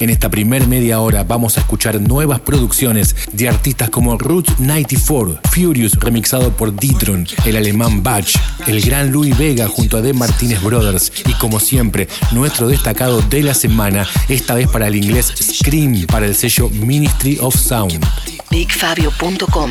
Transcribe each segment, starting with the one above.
En esta primer media hora vamos a escuchar nuevas producciones de artistas como Root 94, Furious remixado por Ditron, el alemán Batch, el gran Louis Vega junto a The Martinez Brothers y como siempre nuestro destacado de la semana, esta vez para el inglés Scream para el sello Ministry of Sound. BigFabio.com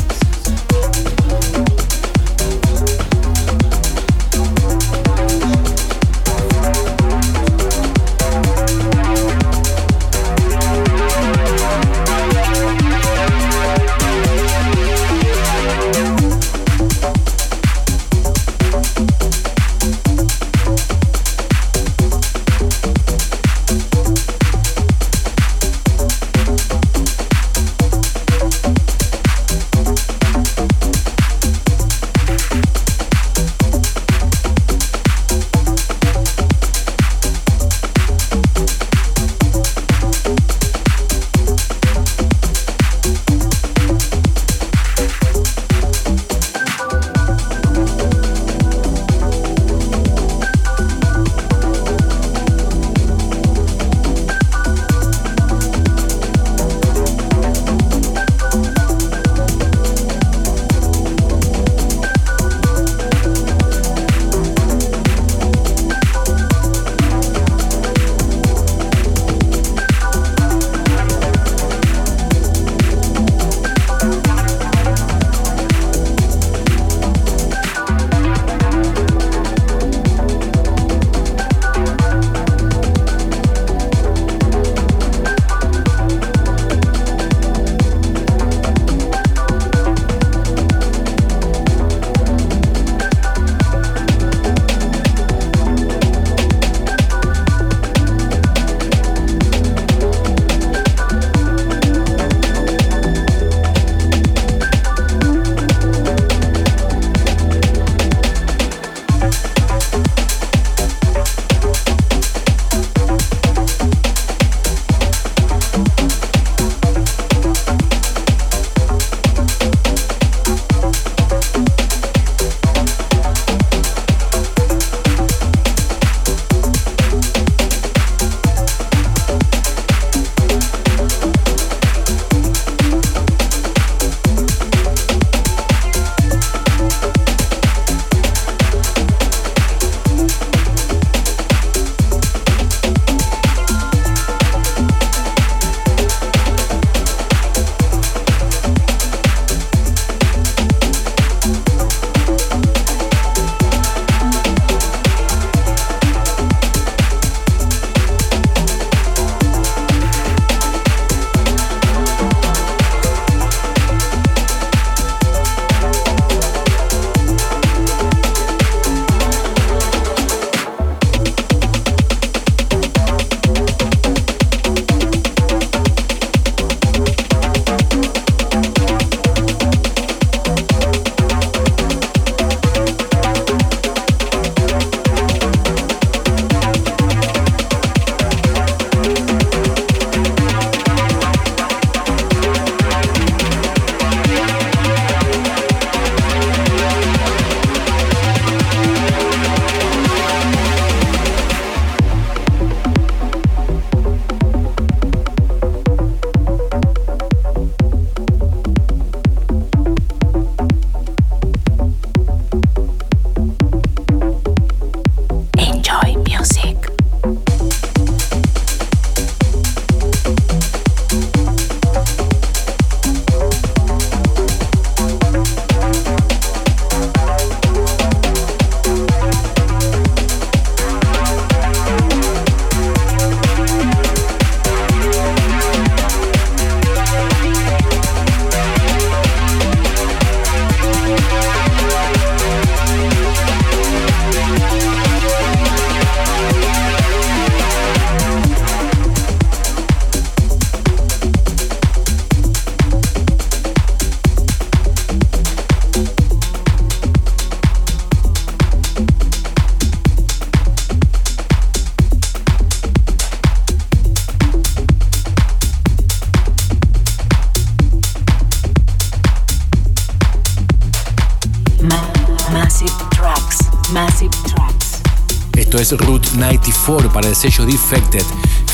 94 para el sello Defected,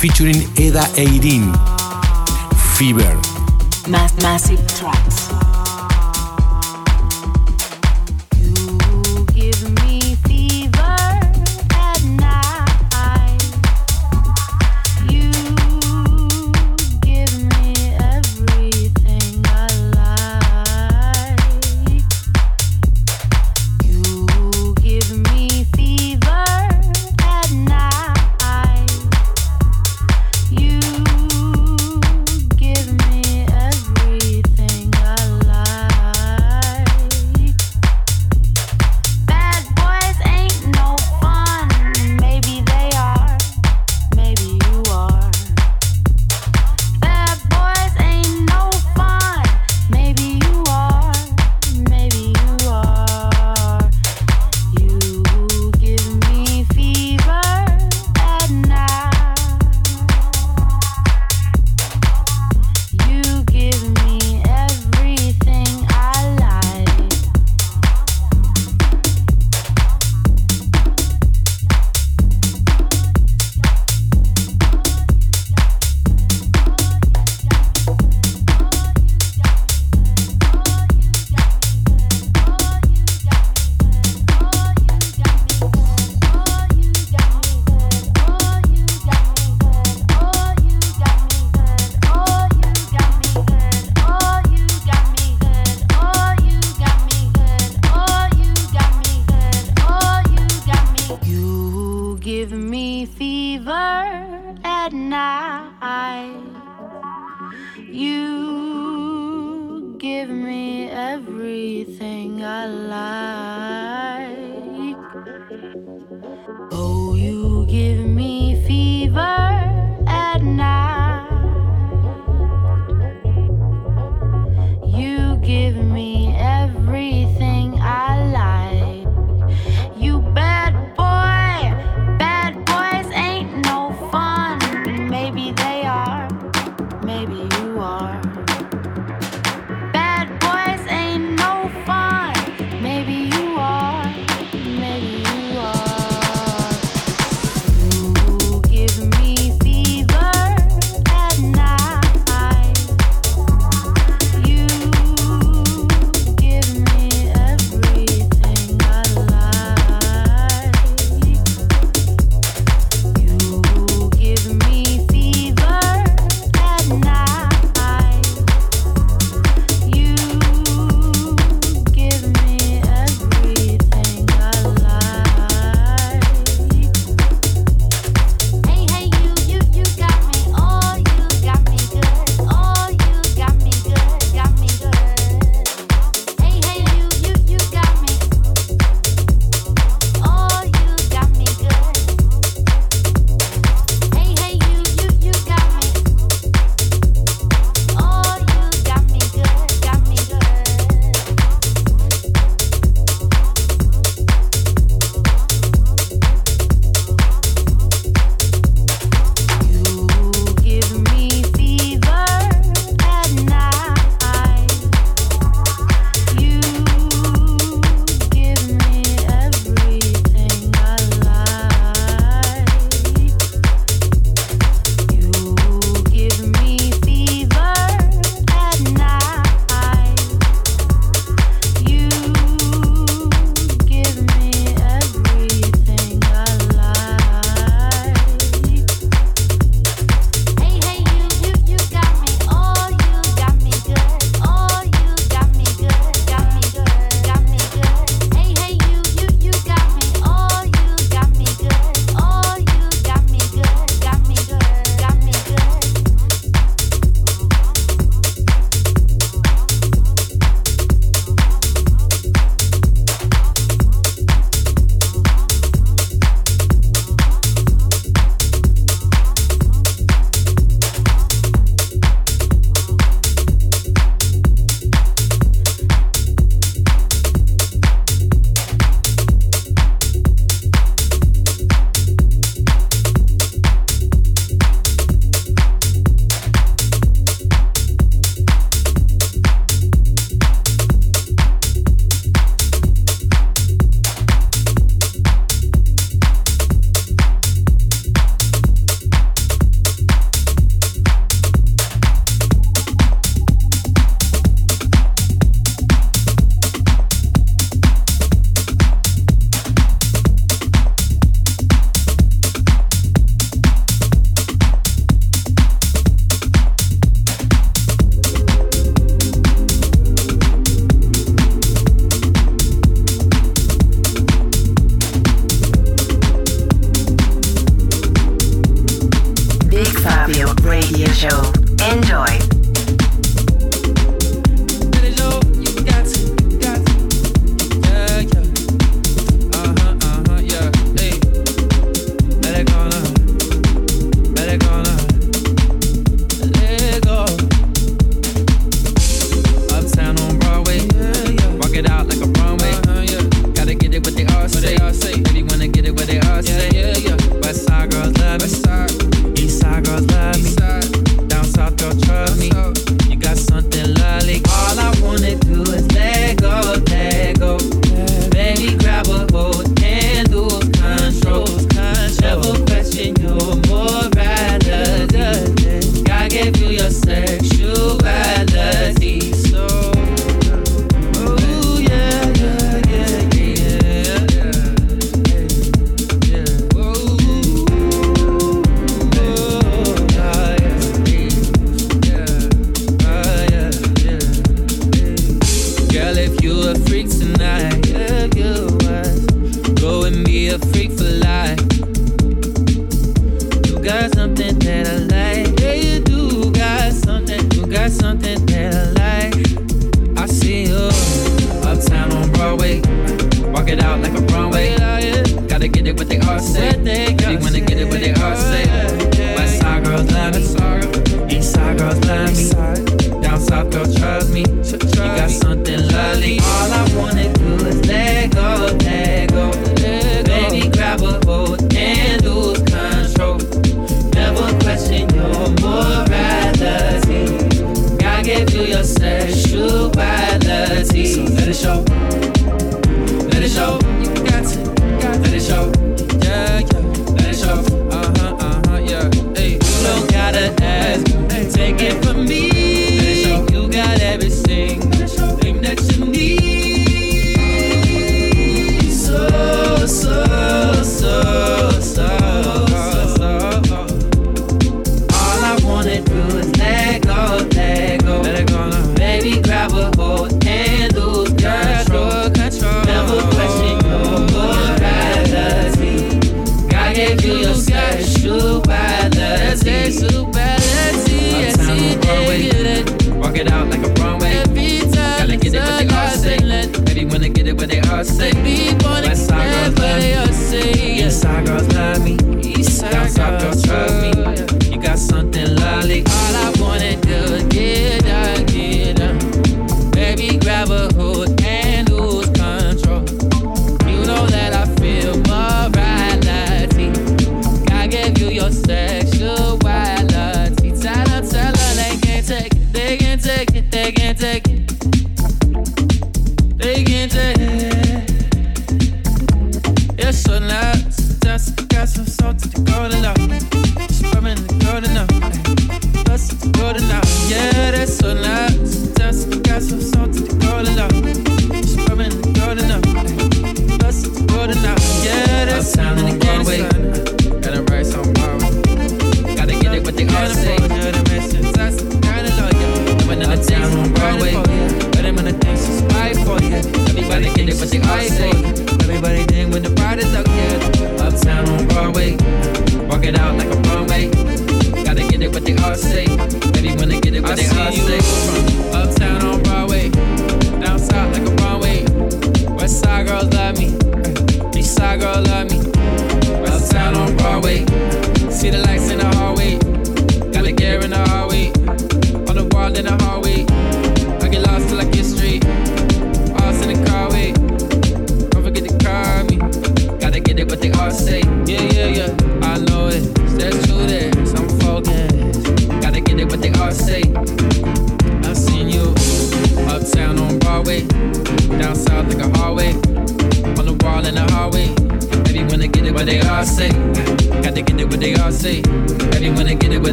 featuring Eda Eirin. Fever. Massive Tracks.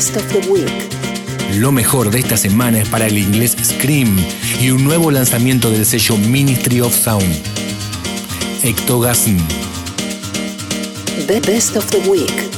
Best of the Week. Lo mejor de esta semana es para el inglés Scream y un nuevo lanzamiento del sello Ministry of Sound. Ectogasm. The Best of the Week.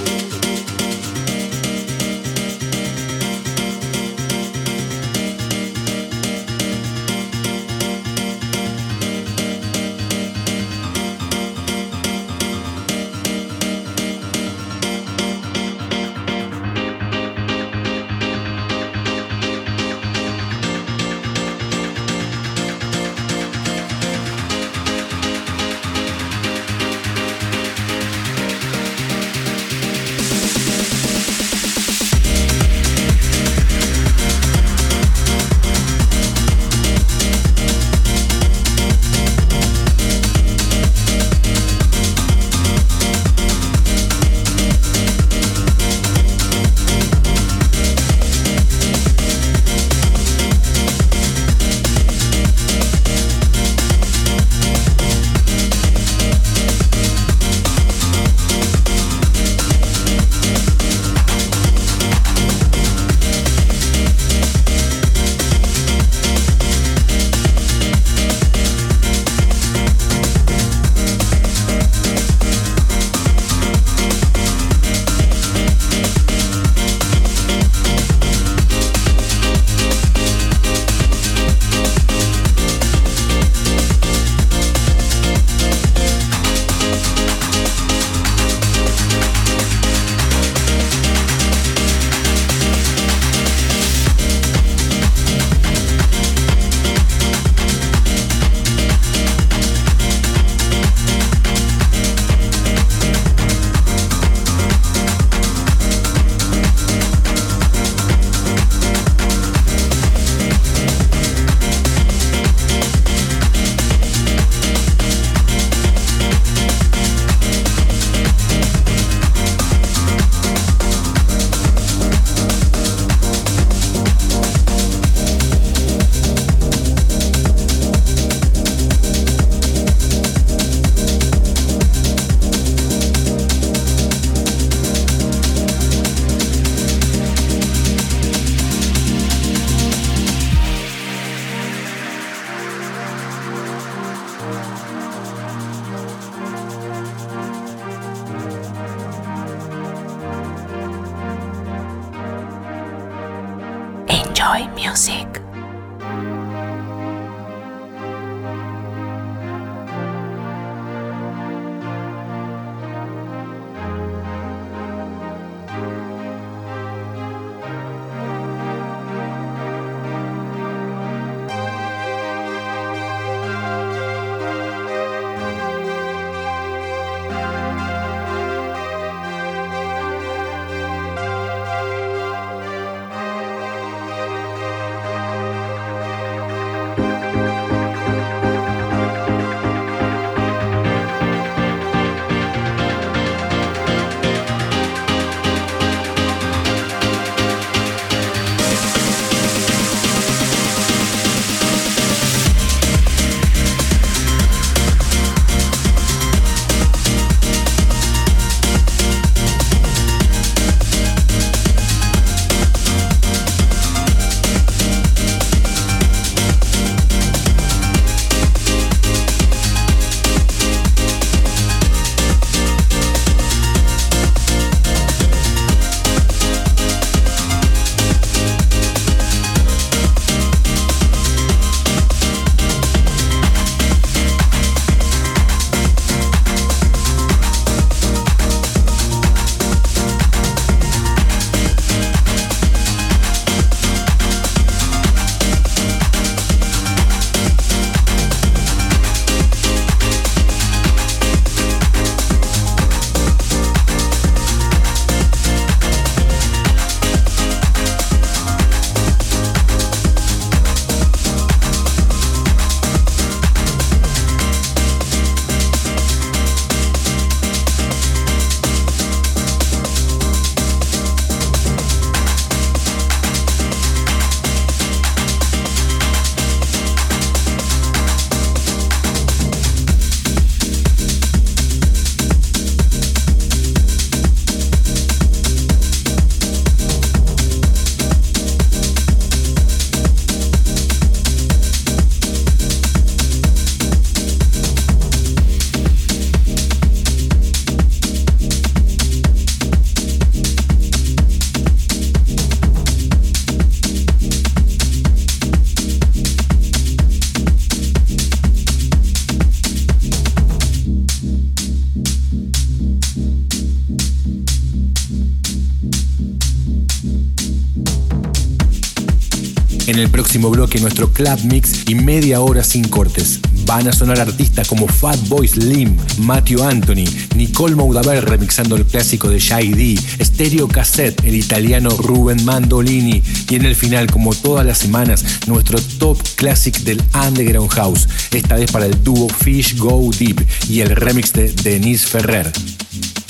El próximo bloque nuestro club mix y media hora sin cortes. Van a sonar artistas como Fatboy Slim, Matthew Anthony, Nicole Moudaber remixando el clásico de Shai D, Stereo Cassette, el italiano Ruben Mandolini y en el final, como todas las semanas, nuestro top classic del Underground House, esta vez para el dúo Fish Go Deep y el remix de Denise Ferrer.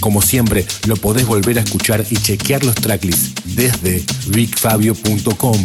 Como siempre, lo podés volver a escuchar y chequear los tracklists desde bigfabio.com.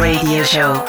Radio Show.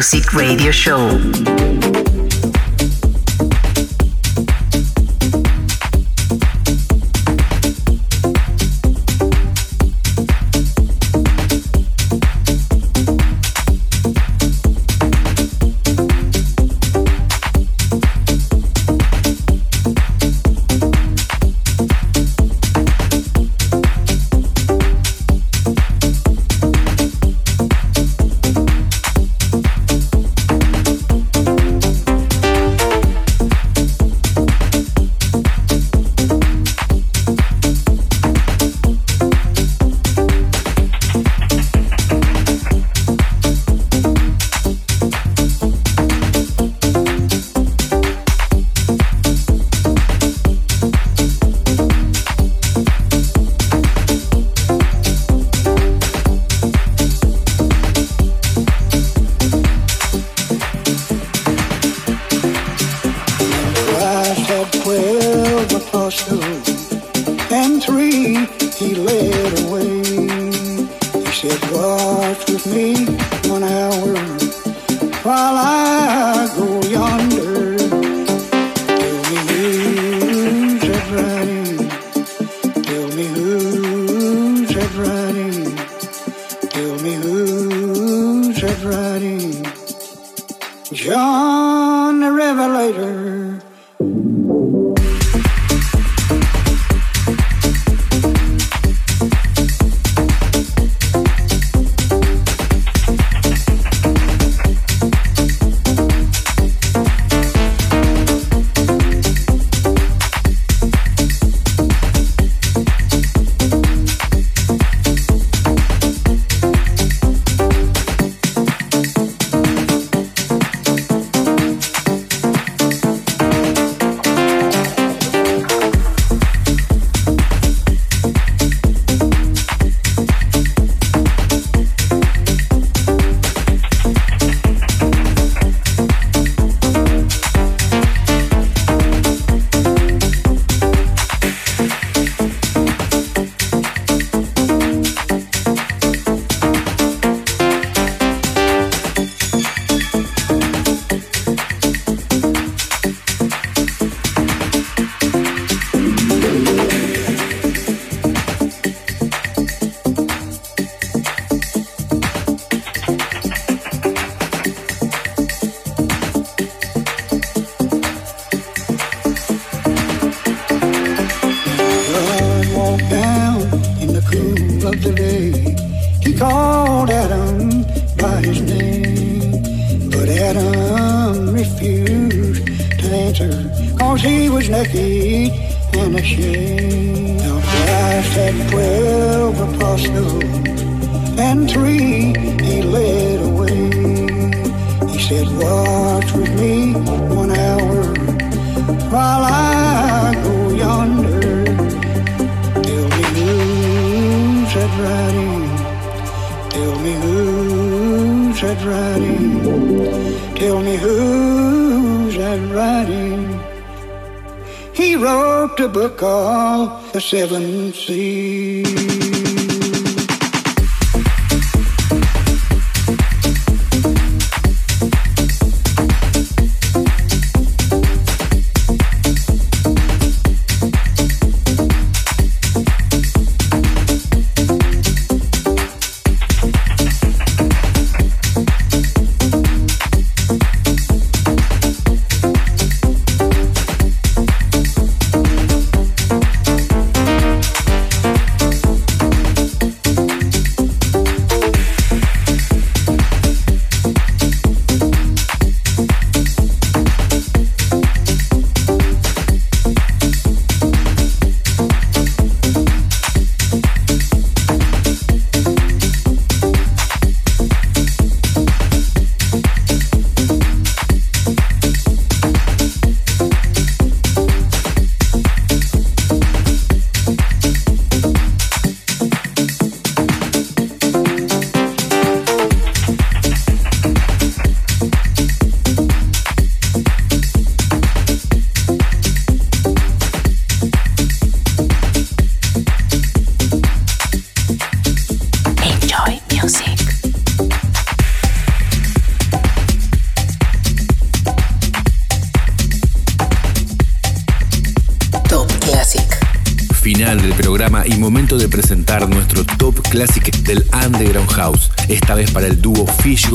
Music Radio Show. Seven seas.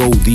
Dúo Fish Go Deep, The